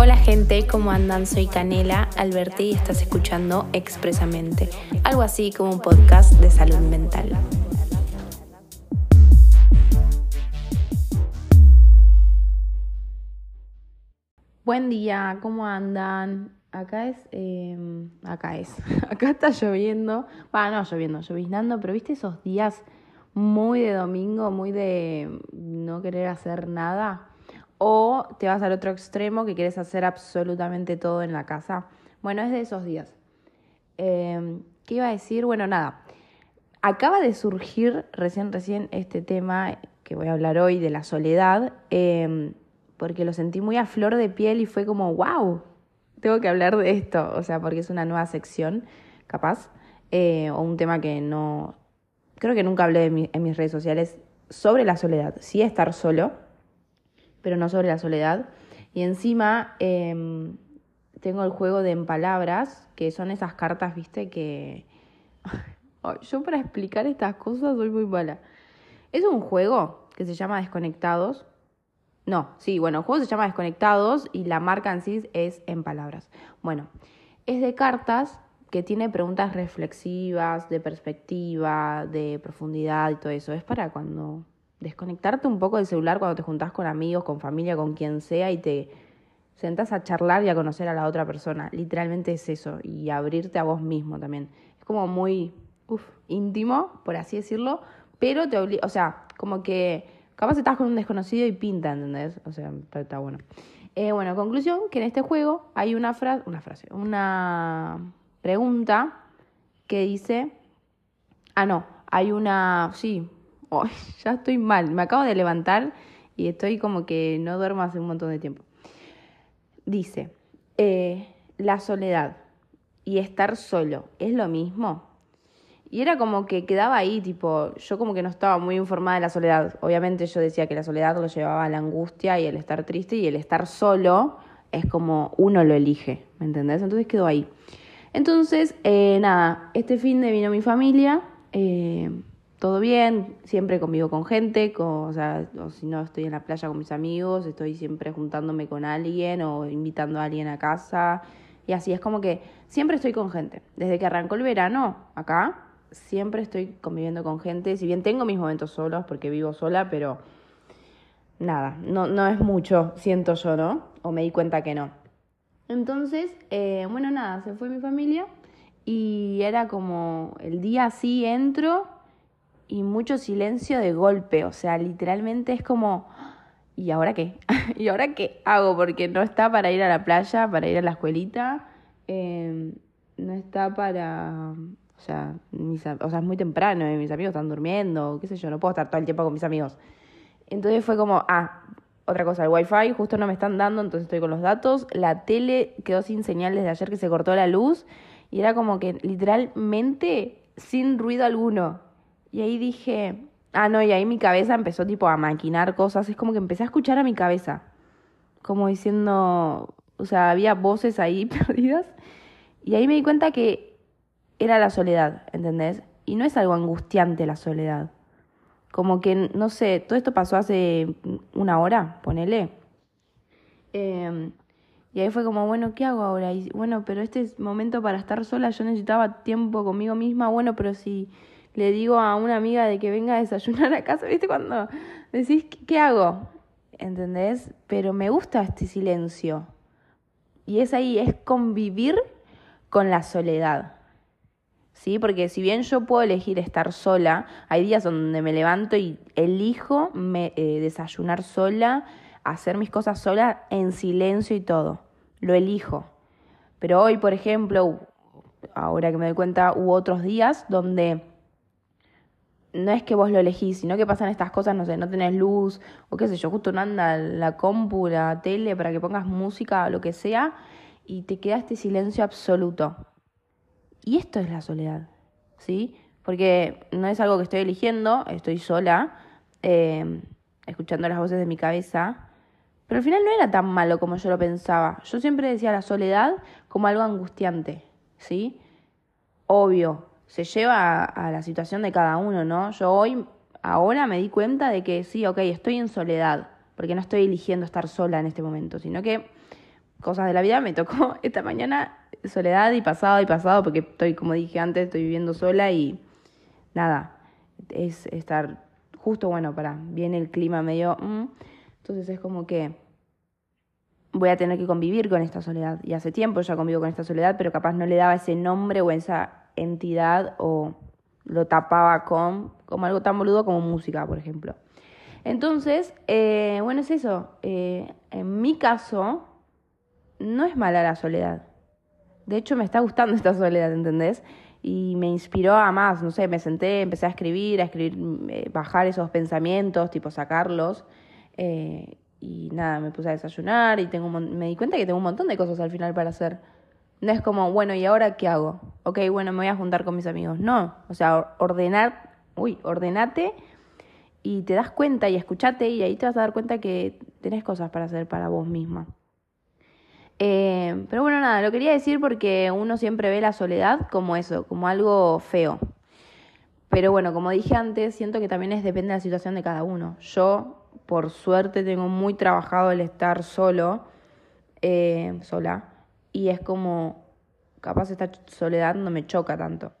Hola gente, ¿cómo andan? Soy Canela Alberti y estás escuchando Expresamente, algo así como un podcast de salud mental. Buen día, ¿cómo andan? Acá es, em, acá es, acá está lloviendo, bueno, no lloviendo, lloviznando, pero viste esos días muy de domingo, muy de no querer hacer nada o te vas al otro extremo que quieres hacer absolutamente todo en la casa. Bueno, es de esos días. Em, ¿Qué iba a decir? Bueno, nada. Acaba de surgir recién, recién este tema que voy a hablar hoy de la soledad, em, porque lo sentí muy a flor de piel y fue como, wow, tengo que hablar de esto, o sea, porque es una nueva sección, capaz, eh, o un tema que no, creo que nunca hablé en mis redes sociales sobre la soledad, sí estar solo, pero no sobre la soledad. Y encima em, tengo el juego de en palabras, que son esas cartas, viste, que... yo para explicar estas cosas soy muy mala. Es un juego que se llama Desconectados. No, sí, bueno, el juego se llama Desconectados y la marca en sí es en palabras. Bueno, es de cartas que tiene preguntas reflexivas, de perspectiva, de profundidad y todo eso. Es para cuando desconectarte un poco del celular cuando te juntás con amigos, con familia, con quien sea y te sentás a charlar y a conocer a la otra persona. Literalmente es eso. Y abrirte a vos mismo también. Es como muy íntimo, por así decirlo, pero te obliga, o sea, como que capaz estás con un desconocido y pinta, ¿entendés? O sea, está, bueno. Eh, bueno, conclusión, que en este juego hay una frase, una frase, una pregunta que dice, ah, no, hay una, sí, ya estoy mal. Me acabo de levantar y estoy como que no duermo hace un montón de tiempo. Dice, eh, la soledad y estar solo, ¿es lo mismo? Y era como que quedaba ahí, tipo, yo como que no estaba muy informada de la soledad. Obviamente yo decía que la soledad lo llevaba a la angustia y el estar triste y el estar solo es como uno lo elige, ¿me entendés? Entonces quedó ahí. Entonces, eh, nada, este fin de vino mi familia, eh, todo bien, siempre convivo con gente, o sea, o si no estoy en la playa con mis amigos, estoy siempre juntándome con alguien o invitando a alguien a casa. Y así es como que siempre estoy con gente. Desde que arrancó el verano, acá, siempre estoy conviviendo con gente. Si bien tengo mis momentos solos, porque vivo sola, pero nada, no, no es mucho, siento yo, ¿no? O me di cuenta que no. Entonces, eh, bueno, nada, se fue mi familia y era como el día así entro y mucho silencio de golpe, o sea, literalmente es como, ¿y ahora qué? ¿Y ahora qué hago? Porque no está para ir a la playa, para ir a la escuelita, em, no está para, o sea, mis, o sea, es muy temprano y mis amigos están durmiendo, qué sé yo, no puedo estar todo el tiempo con mis amigos. Entonces fue como, ah, otra cosa, el wifi justo no me están dando, entonces estoy con los datos, la tele quedó sin señal desde ayer que se cortó la luz y era como que literalmente sin ruido alguno. Y ahí dije, ah, no, y ahí mi cabeza empezó tipo a maquinar cosas. Es como que empecé a escuchar a mi cabeza. Como diciendo, o sea, había voces ahí perdidas. Y ahí me di cuenta que era la soledad, ¿entendés? Y no es algo angustiante la soledad. Como que, no sé, todo esto pasó hace una hora, ponele. Em, y ahí fue como, bueno, ¿qué hago ahora? Y bueno, pero este es momento para estar sola, yo necesitaba tiempo conmigo misma, bueno, pero si le digo a una amiga de que venga a desayunar a casa, ¿viste? Cuando decís, ¿qué hago? ¿Entendés? Pero me gusta este silencio. Y es ahí, es convivir con la soledad. ¿Sí? Porque si bien yo puedo elegir estar sola, hay días donde me levanto y elijo me, eh, desayunar sola, hacer mis cosas sola en silencio y todo. Lo elijo. Pero hoy, por ejemplo, ahora que me doy cuenta, hubo otros días donde no es que vos lo elegís, sino que pasan estas cosas, no sé, no tenés luz, o qué sé yo, justo no anda la compu, la tele, para que pongas música o lo que sea, y te queda este silencio absoluto. Y esto es la soledad, ¿sí? Porque no es algo que estoy eligiendo, estoy sola, eh, escuchando las voces de mi cabeza, pero al final no era tan malo como yo lo pensaba. Yo siempre decía la soledad como algo angustiante, ¿sí? Obvio, se lleva a, la situación de cada uno, ¿no? Yo hoy, ahora me di cuenta de que sí, ok, estoy en soledad, porque no estoy eligiendo estar sola en este momento, sino que cosas de la vida, me tocó esta mañana soledad y pasado y pasado, porque estoy, como dije antes, estoy viviendo sola y nada, es estar justo, bueno, para, viene el clima medio... Mm, entonces es como que voy a tener que convivir con esta soledad. Y hace tiempo ya convivo con esta soledad, pero capaz no le daba ese nombre o esa entidad o lo tapaba con como algo tan boludo como música, por ejemplo. Entonces, eh, bueno, es eso. Eh, en mi caso, no es mala la soledad. De hecho, me está gustando esta soledad, ¿entendés? Y me inspiró a más, no sé, me senté, empecé a escribir, a escribir, eh, bajar esos pensamientos, tipo sacarlos. y nada, me puse a desayunar y tengo me di cuenta que tengo un montón de cosas al final para hacer. No es como, bueno, ¿y ahora qué hago? Ok, bueno, me voy a juntar con mis amigos. No, o sea, ordenar, uy, ordenate y te das cuenta y escuchate y ahí te vas a dar cuenta que tenés cosas para hacer para vos misma. Eh, pero bueno, nada, lo quería decir porque uno siempre ve la soledad como eso, como algo feo. Pero bueno, como dije antes, siento que también es depende de la situación de cada uno. Yo, por suerte, tengo muy trabajado el estar solo, eh, sola y es como, capaz esta soledad no me choca tanto.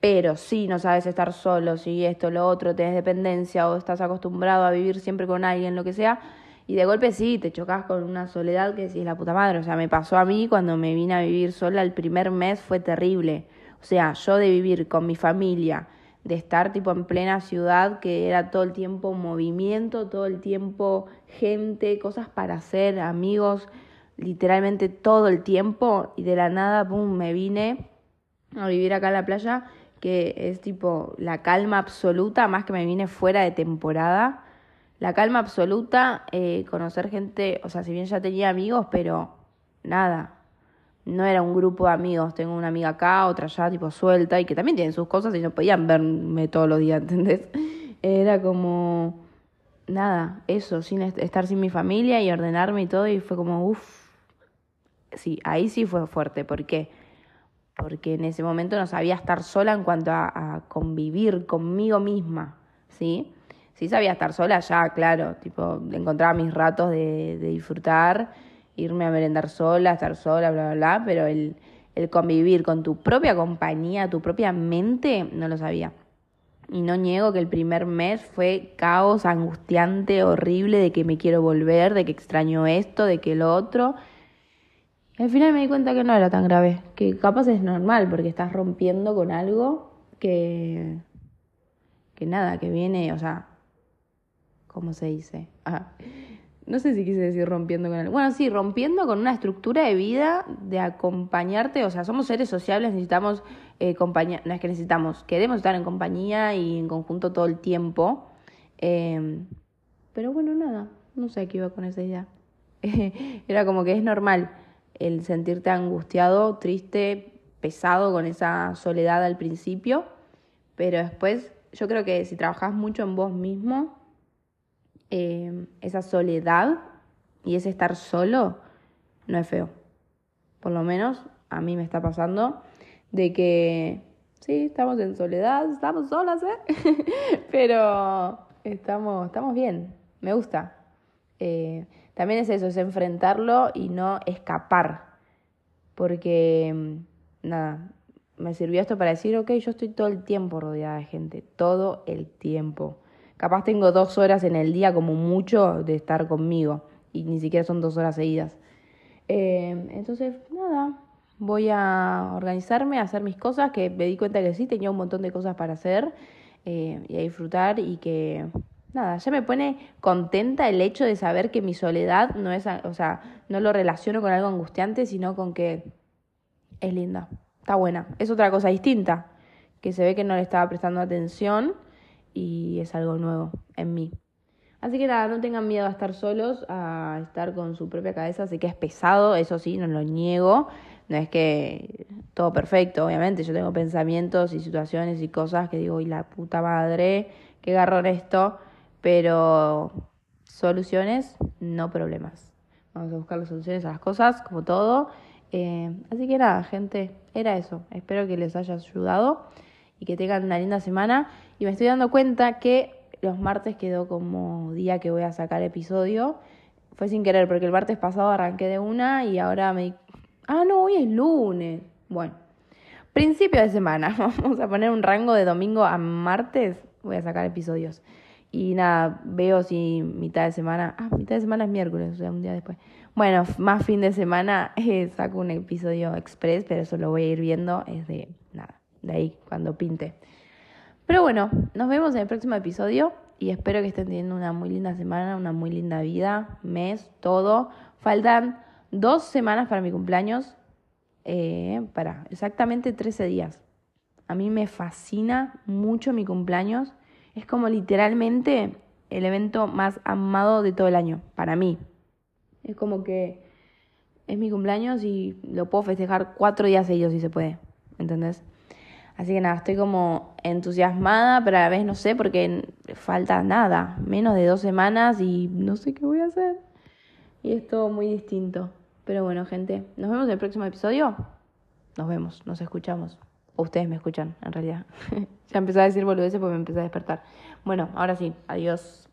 Pero si no sabes estar solo, si esto, lo otro, tenés dependencia o estás acostumbrado a vivir siempre con alguien, lo que sea, y de golpe sí, te chocas con una soledad que es la puta madre. O sea, me pasó a mí cuando me vine a vivir sola el primer mes fue terrible. O sea, yo de vivir con mi familia, de estar tipo en plena ciudad, que era todo el tiempo movimiento, todo el tiempo gente, cosas para hacer, amigos, literalmente todo el tiempo y de la nada, pum, me vine a vivir acá en la playa, que es tipo la calma absoluta, más que me vine fuera de temporada. La calma absoluta, eh, conocer gente, o sea, si bien ya tenía amigos, pero nada, no era un grupo de amigos. Tengo una amiga acá, otra allá, tipo suelta, y que también tienen sus cosas y no podían verme todos los días, ¿entendés? Era como, nada, eso, sin estar sin mi familia y ordenarme y todo, y fue como, uff, sí, ahí sí fue fuerte. ¿Por qué? Porque en ese momento no sabía estar sola en cuanto a, convivir conmigo misma, ¿sí? Sí sabía estar sola ya, claro, tipo, encontraba mis ratos de, disfrutar, irme a merendar sola, estar sola, bla, bla, bla, pero el, el convivir con tu propia compañía, tu propia mente, no lo sabía. Y no niego que el primer mes fue caos, angustiante, horrible, de que me quiero volver, de que extraño esto, de que lo otro. Al final me di cuenta que no era tan grave, que capaz es normal porque estás rompiendo con algo que, que nada, que viene, o sea, ¿cómo se dice? Ah, no sé si quise decir rompiendo con algo. Bueno, sí, rompiendo con una estructura de vida, de acompañarte, o sea, somos seres sociables, necesitamos eh, compañía, no es que necesitamos, queremos estar en compañía y en conjunto todo el tiempo. Em, pero bueno, nada, no sé qué iba con esa idea. Era como que es normal el sentirte angustiado, triste, pesado con esa soledad al principio, pero después yo creo que si trabajas mucho en vos mismo, eh, esa soledad y ese estar solo no es feo. Por lo menos a mí me está pasando de que sí, estamos en soledad, estamos solas, ¿eh? pero estamos, estamos bien, me gusta. Eh, también es eso, es enfrentarlo y no escapar. Porque, mm, nada, me sirvió esto para decir, ok, yo estoy todo el tiempo rodeada de gente, todo el tiempo. Capaz tengo dos horas en el día como mucho de estar conmigo y ni siquiera son dos horas seguidas. Eh, entonces, nada, voy a organizarme, a hacer mis cosas, que me di cuenta que sí, tenía un montón de cosas para hacer eh, y a disfrutar y que nada, ya me pone contenta el hecho de saber que mi soledad no es, o sea, no lo relaciono con algo angustiante, sino con que es linda, está buena. Es otra cosa distinta, que se ve que no le estaba prestando atención y es algo nuevo en mí. Así que nada, no tengan miedo a estar solos, a estar con su propia cabeza, sé que es pesado, eso sí, no lo niego, no es que todo perfecto, obviamente, yo tengo pensamientos y situaciones y cosas que digo, y la puta madre, qué garrón esto, pero soluciones, no problemas. Vamos a buscar las soluciones a las cosas, como todo. Eh, así que nada, gente, era eso. Espero que les haya ayudado y que tengan una linda semana. Y me estoy dando cuenta que los martes quedó como día que voy a sacar episodio. fue sin querer, porque el martes pasado arranqué de una y ahora me... Ah, no, hoy es lunes. Bueno, principio de semana. Vamos a poner un rango de domingo a martes. Voy a sacar episodios. Y nada, veo si mitad de semana... Ah, mitad de semana es miércoles, o sea, un día después. Bueno, más fin de semana eh, saco un episodio express, pero eso lo voy a ir viendo. Es de nada, de ahí, cuando pinte. Pero bueno, nos vemos en el próximo episodio y espero que estén teniendo una muy linda semana, una muy linda vida, mes, todo. Faltan dos semanas para mi cumpleaños, eh, para exactamente 13 días. A mí me fascina mucho mi cumpleaños. Es como literalmente el evento más amado de todo el año, para mí. Es como que es mi cumpleaños y lo puedo festejar cuatro días seguidos si se puede, ¿entendés? Así que nada, estoy como entusiasmada, pero a la vez no sé porque falta nada, menos de dos semanas y no sé qué voy a hacer. Y es todo muy distinto. Pero bueno, gente, nos vemos en el próximo episodio. Nos vemos, nos escuchamos. Ustedes me escuchan, en realidad. ya empecé a decir boludeces porque me empecé a despertar. Bueno, ahora sí, adiós.